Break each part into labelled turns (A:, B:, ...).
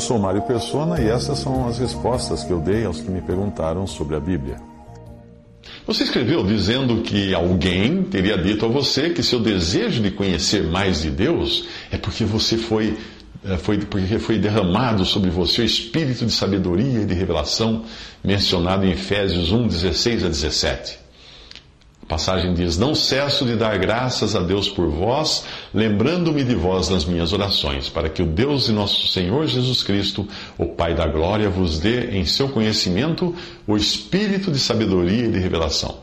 A: Eu sou Mário Persona e essas são as respostas que eu dei aos que me perguntaram sobre a Bíblia.
B: Você escreveu dizendo que alguém teria dito a você que seu desejo de conhecer mais de Deus é porque você foi, eh, foi porque foi derramado sobre você o espírito de sabedoria e de revelação mencionado em Efésios 1, 16 a 17 passagem diz: Não cesso de dar graças a Deus por vós, lembrando-me de vós nas minhas orações, para que o Deus de nosso Senhor Jesus Cristo, o Pai da glória, vos dê em seu conhecimento o espírito de sabedoria e de revelação.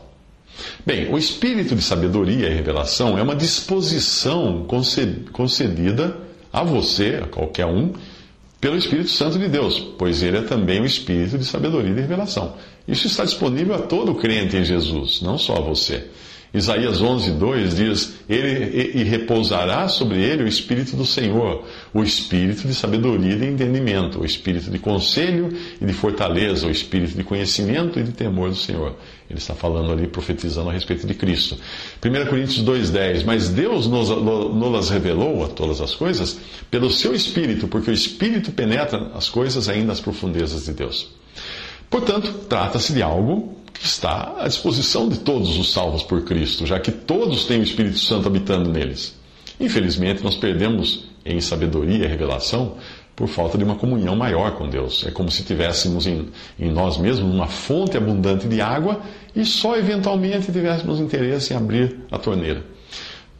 B: Bem, o espírito de sabedoria e revelação é uma disposição concedida a você, a qualquer um, pelo Espírito Santo de Deus, pois ele é também o Espírito de sabedoria e de revelação. Isso está disponível a todo crente em Jesus, não só a você. Isaías 11, 2 diz: ele, E repousará sobre ele o Espírito do Senhor, o Espírito de sabedoria e de entendimento, o Espírito de conselho e de fortaleza, o Espírito de conhecimento e de temor do Senhor. Ele está falando ali, profetizando a respeito de Cristo. 1 Coríntios 2,10: Mas Deus nos, nos revelou a todas as coisas pelo seu Espírito, porque o Espírito penetra as coisas ainda nas profundezas de Deus. Portanto, trata-se de algo que está à disposição de todos os salvos por Cristo, já que todos têm o Espírito Santo habitando neles. Infelizmente, nós perdemos em sabedoria e revelação por falta de uma comunhão maior com Deus. É como se tivéssemos em, em nós mesmos uma fonte abundante de água e só eventualmente tivéssemos interesse em abrir a torneira.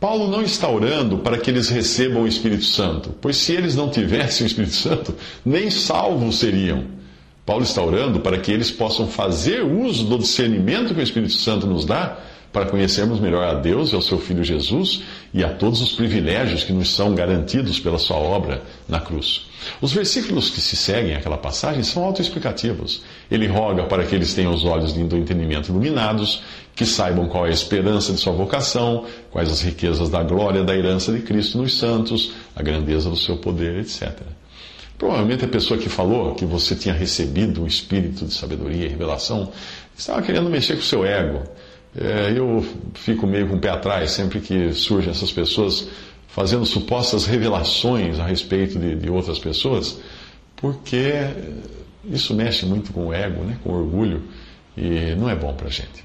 B: Paulo não está orando para que eles recebam o Espírito Santo, pois se eles não tivessem o Espírito Santo, nem salvos seriam. Paulo está orando para que eles possam fazer uso do discernimento que o Espírito Santo nos dá para conhecermos melhor a Deus e ao seu Filho Jesus e a todos os privilégios que nos são garantidos pela sua obra na cruz. Os versículos que se seguem àquela passagem são autoexplicativos. Ele roga para que eles tenham os olhos do entendimento iluminados, que saibam qual é a esperança de sua vocação, quais as riquezas da glória da herança de Cristo nos santos, a grandeza do seu poder, etc. Provavelmente a pessoa que falou que você tinha recebido um espírito de sabedoria e revelação estava querendo mexer com o seu ego. É, eu fico meio com o pé atrás sempre que surgem essas pessoas fazendo supostas revelações a respeito de, de outras pessoas, porque isso mexe muito com o ego, né, com o orgulho, e não é bom para a gente.